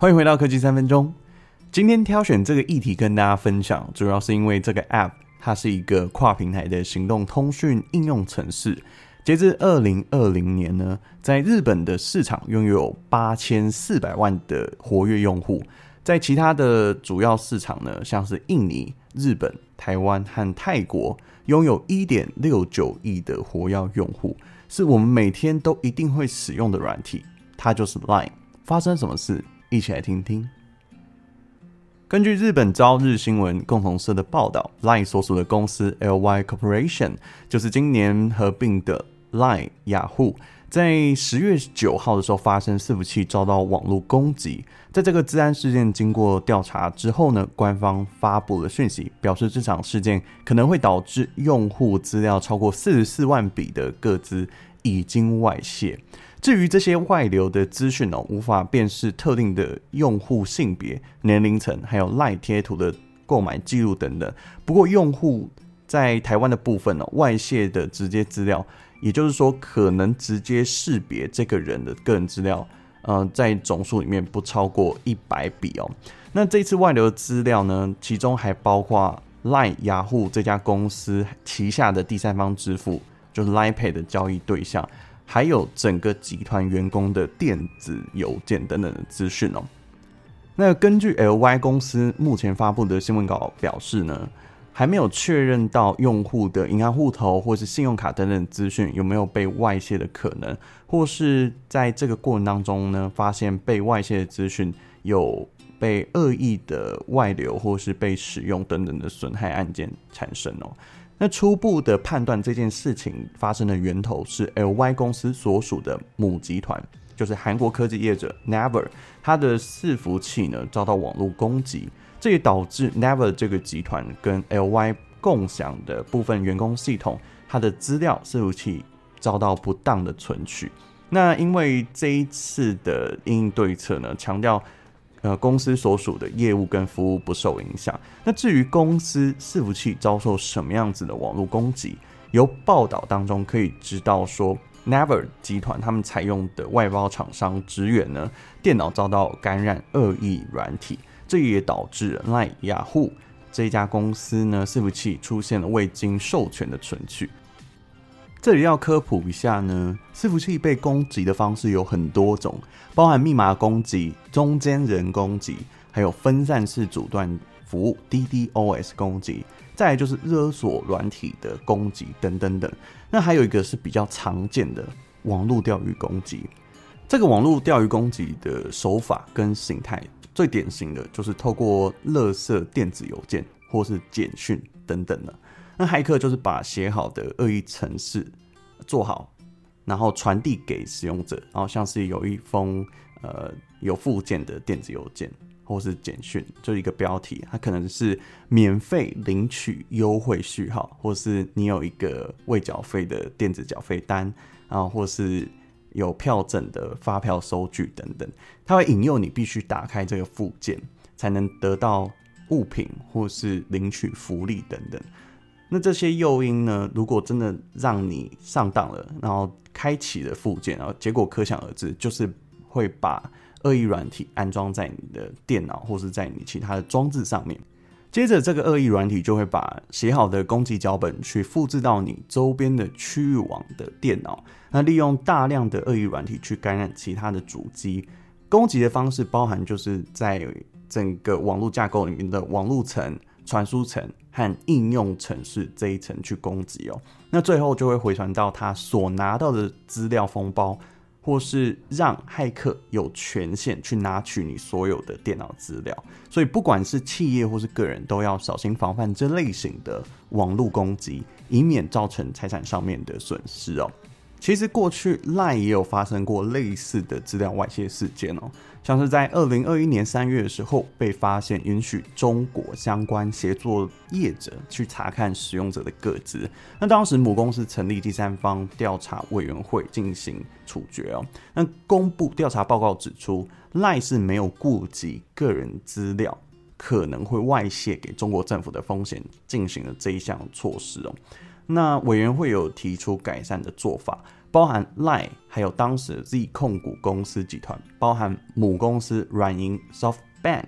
欢迎回到科技三分钟。今天挑选这个议题跟大家分享，主要是因为这个 App 它是一个跨平台的行动通讯应用程式。截至二零二零年呢，在日本的市场拥有八千四百万的活跃用户，在其他的主要市场呢，像是印尼、日本、台湾和泰国，拥有一点六九亿的活跃用户，是我们每天都一定会使用的软体，它就是 Line。发生什么事？一起来听听。根据日本朝日新闻共同社的报道，LINE 所属的公司 LY Corporation 就是今年合并的 LINE 雅虎，在十月九号的时候发生伺服器遭到网络攻击。在这个治安事件经过调查之后呢，官方发布了讯息，表示这场事件可能会导致用户资料超过四十四万笔的个资已经外泄。至于这些外流的资讯哦，无法辨识特定的用户性别、年龄层，还有 LINE 贴图的购买记录等等。不过，用户在台湾的部分哦，外泄的直接资料，也就是说，可能直接识别这个人的个人资料，呃，在总数里面不超过一百笔哦。那这次外流的资料呢，其中还包括 LINE 雅虎这家公司旗下的第三方支付，就是，Lipay 的交易对象。还有整个集团员工的电子邮件等等的资讯哦。那根据 LY 公司目前发布的新闻稿表示呢，还没有确认到用户的银行户头或是信用卡等等资讯有没有被外泄的可能，或是在这个过程当中呢，发现被外泄的资讯有被恶意的外流或是被使用等等的损害案件产生哦。那初步的判断，这件事情发生的源头是 LY 公司所属的母集团，就是韩国科技业者 Never，它的伺服器呢遭到网络攻击，这也导致 Never 这个集团跟 LY 共享的部分员工系统，它的资料伺服器遭到不当的存取。那因为这一次的应对策呢，强调。呃，公司所属的业务跟服务不受影响。那至于公司伺服器遭受什么样子的网络攻击，由报道当中可以知道说，Never 集团他们采用的外包厂商职员呢，电脑遭到感染恶意软体，这也导致 LINE 雅虎这家公司呢，伺服器出现了未经授权的存取。这里要科普一下呢，伺服器被攻击的方式有很多种，包含密码攻击、中间人攻击，还有分散式阻断服务 （DDoS） 攻击，再来就是勒索软体的攻击等等等。那还有一个是比较常见的网络钓鱼攻击。这个网络钓鱼攻击的手法跟形态，最典型的就是透过垃圾电子邮件或是简讯等等了。那骇客就是把写好的恶意程式做好，然后传递给使用者，然后像是有一封呃有附件的电子邮件或是简讯，就一个标题，它可能是免费领取优惠序号，或是你有一个未缴费的电子缴费单，然后或是有票证的发票收据等等，它会引诱你必须打开这个附件才能得到物品或是领取福利等等。那这些诱因呢？如果真的让你上当了，然后开启了附件，然后结果可想而知，就是会把恶意软体安装在你的电脑或是在你其他的装置上面。接着，这个恶意软体就会把写好的攻击脚本去复制到你周边的区域网的电脑，那利用大量的恶意软体去感染其他的主机。攻击的方式包含就是在整个网络架构里面的网络层。传输层和应用程式这一层去攻击哦，那最后就会回传到他所拿到的资料封包，或是让骇客有权限去拿取你所有的电脑资料。所以不管是企业或是个人，都要小心防范这类型的网络攻击，以免造成财产上面的损失哦。其实过去 LINE 也有发生过类似的资料外泄事件哦，像是在二零二一年三月的时候，被发现允许中国相关协作业者去查看使用者的个资。那当时母公司成立第三方调查委员会进行处决哦。那公布调查报告指出，LINE 是没有顾及个人资料可能会外泄给中国政府的风险，进行了这一项措施哦。那委员会有提出改善的做法，包含 lie 还有当时 Z 控股公司集团，包含母公司软银 SoftBank，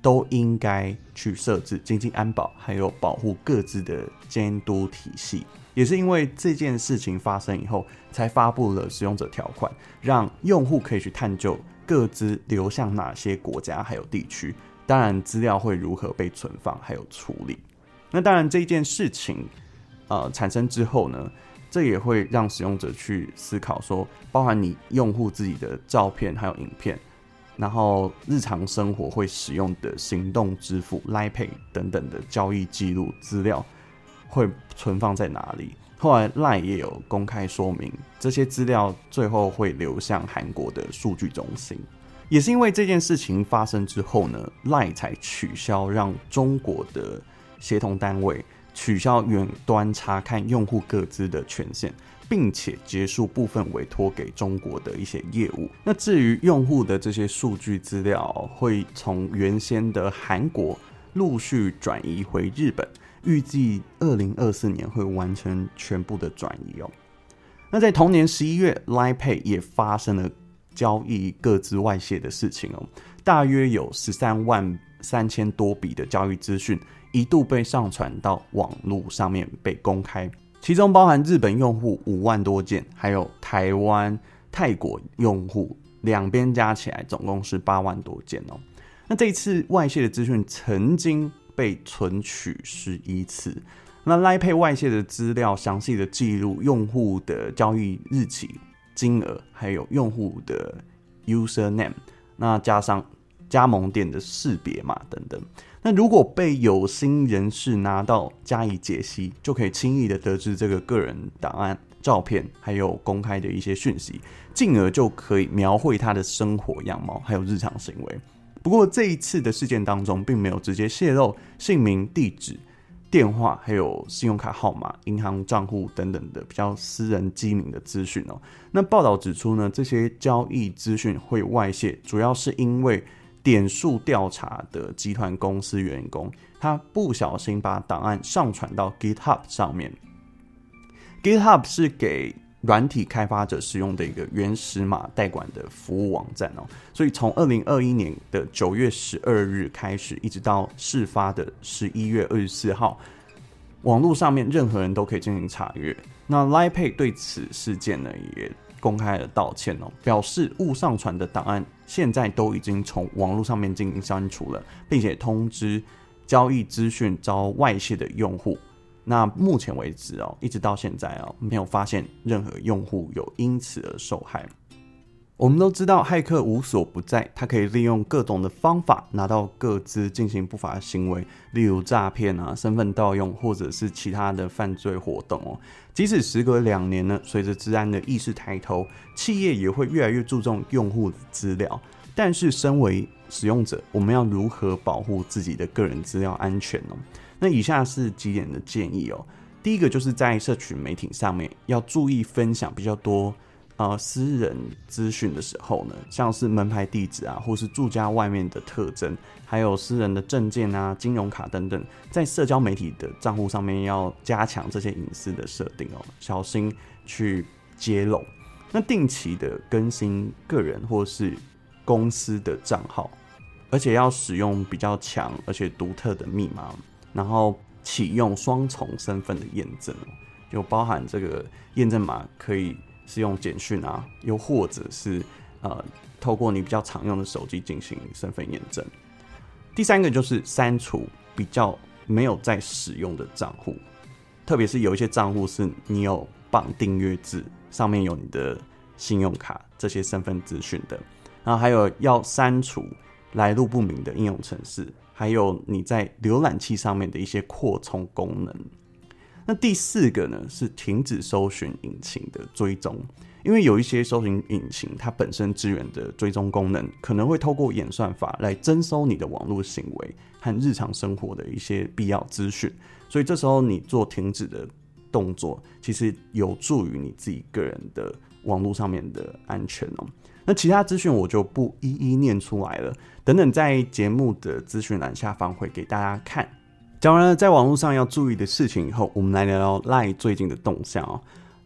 都应该去设置经济安保，还有保护各自的监督体系。也是因为这件事情发生以后，才发布了使用者条款，让用户可以去探究各资流向哪些国家还有地区。当然，资料会如何被存放还有处理。那当然，这件事情呃产生之后呢，这也会让使用者去思考说，包含你用户自己的照片还有影片，然后日常生活会使用的行动支付、l i Pay 等等的交易记录资料。会存放在哪里？后来 LINE 也有公开说明，这些资料最后会流向韩国的数据中心。也是因为这件事情发生之后呢，LINE 才取消让中国的协同单位取消远端查看用户个资的权限，并且结束部分委托给中国的一些业务。那至于用户的这些数据资料，会从原先的韩国陆续转移回日本。预计二零二四年会完成全部的转移哦。那在同年十一月，Line Pay 也发生了交易个资外泄的事情哦，大约有十三万三千多笔的交易资讯一度被上传到网络上面被公开，其中包含日本用户五万多件，还有台湾、泰国用户两边加起来总共是八万多件哦。那这次外泄的资讯曾经。被存取十一次，那 Line Pay 外泄的资料详细的记录用户的交易日期、金额，还有用户的 User Name，那加上加盟店的识别嘛等等。那如果被有心人士拿到加以解析，就可以轻易的得知这个个人档案、照片，还有公开的一些讯息，进而就可以描绘他的生活样貌，还有日常行为。不过这一次的事件当中，并没有直接泄露姓名、地址、电话，还有信用卡号码、银行账户等等的比较私人机密的资讯哦。那报道指出呢，这些交易资讯会外泄，主要是因为点数调查的集团公司员工，他不小心把档案上传到 GitHub 上面。GitHub 是给软体开发者使用的一个原始码代管的服务网站哦，所以从二零二一年的九月十二日开始，一直到事发的十一月二十四号，网络上面任何人都可以进行查阅。那 Line Pay 对此事件呢也公开了道歉哦，表示误上传的档案现在都已经从网络上面进行删除了，并且通知交易资讯遭外泄的用户。那目前为止哦，一直到现在哦，没有发现任何用户有因此而受害。我们都知道，骇客无所不在，他可以利用各种的方法拿到各资进行不法行为，例如诈骗啊、身份盗用或者是其他的犯罪活动哦。即使时隔两年呢，随着治安的意识抬头，企业也会越来越注重用户的资料。但是，身为使用者，我们要如何保护自己的个人资料安全呢？那以下是几点的建议哦。第一个就是在社群媒体上面要注意分享比较多呃私人资讯的时候呢，像是门牌地址啊，或是住家外面的特征，还有私人的证件啊、金融卡等等，在社交媒体的账户上面要加强这些隐私的设定哦，小心去揭露。那定期的更新个人或是公司的账号，而且要使用比较强而且独特的密码。然后启用双重身份的验证，就包含这个验证码可以是用简讯啊，又或者是呃透过你比较常用的手机进行身份验证。第三个就是删除比较没有在使用的账户，特别是有一些账户是你有绑订阅制，上面有你的信用卡这些身份资讯的。然后还有要删除来路不明的应用程式。还有你在浏览器上面的一些扩充功能。那第四个呢，是停止搜寻引擎的追踪，因为有一些搜寻引擎它本身支援的追踪功能，可能会透过演算法来征收你的网络行为和日常生活的一些必要资讯，所以这时候你做停止的动作，其实有助于你自己个人的网络上面的安全哦。那其他资讯我就不一一念出来了，等等在节目的资讯栏下方会给大家看。讲完了在网络上要注意的事情以后，我们来聊聊 LY 最近的动向哦。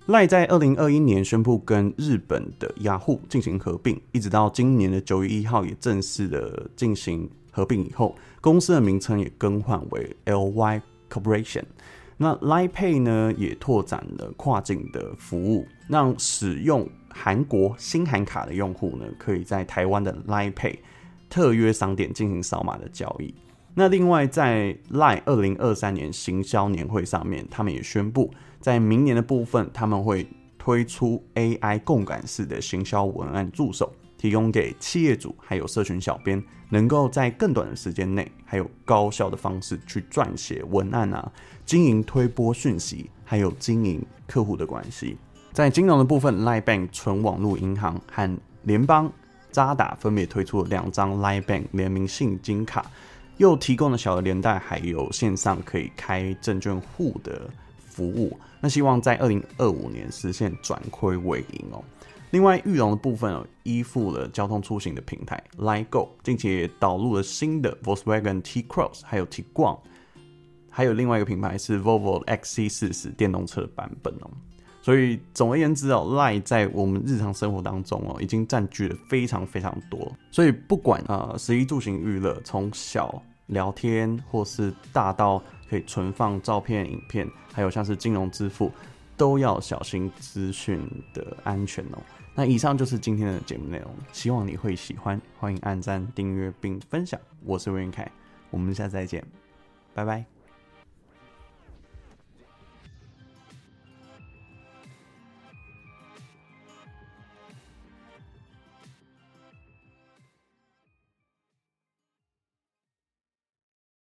赖在二零二一年宣布跟日本的雅虎进行合并，一直到今年的九月一号也正式的进行合并以后，公司的名称也更换为 LY Corporation。那 Line Pay 呢也拓展了跨境的服务，让使用韩国新韩卡的用户呢，可以在台湾的 Line Pay 特约商店进行扫码的交易。那另外，在 LINE 二零二三年行销年会上面，他们也宣布，在明年的部分，他们会推出 AI 共感式的行销文案助手，提供给企业主还有社群小编，能够在更短的时间内，还有高效的方式去撰写文案啊，经营推播讯息，还有经营客户的关系。在金融的部分，LINE Bank 纯网络银行和联邦、渣打分别推出了两张 LINE Bank 联名现金卡。又提供了小额连贷，还有线上可以开证券户的服务。那希望在二零二五年实现转亏为盈哦。另外，裕隆的部分哦，依附了交通出行的平台 l i g o 并且导入了新的 Volkswagen T-Cross，还有 Tiguan，还有另外一个品牌是 Volvo XC40 电动车的版本哦。所以总而言之哦 l i e 在我们日常生活当中哦，已经占据了非常非常多。所以不管呃，食衣住行娱乐，从小聊天或是大到可以存放照片、影片，还有像是金融支付，都要小心资讯的安全哦。那以上就是今天的节目内容，希望你会喜欢。欢迎按赞、订阅并分享。我是魏云凯，我们下次再见，拜拜。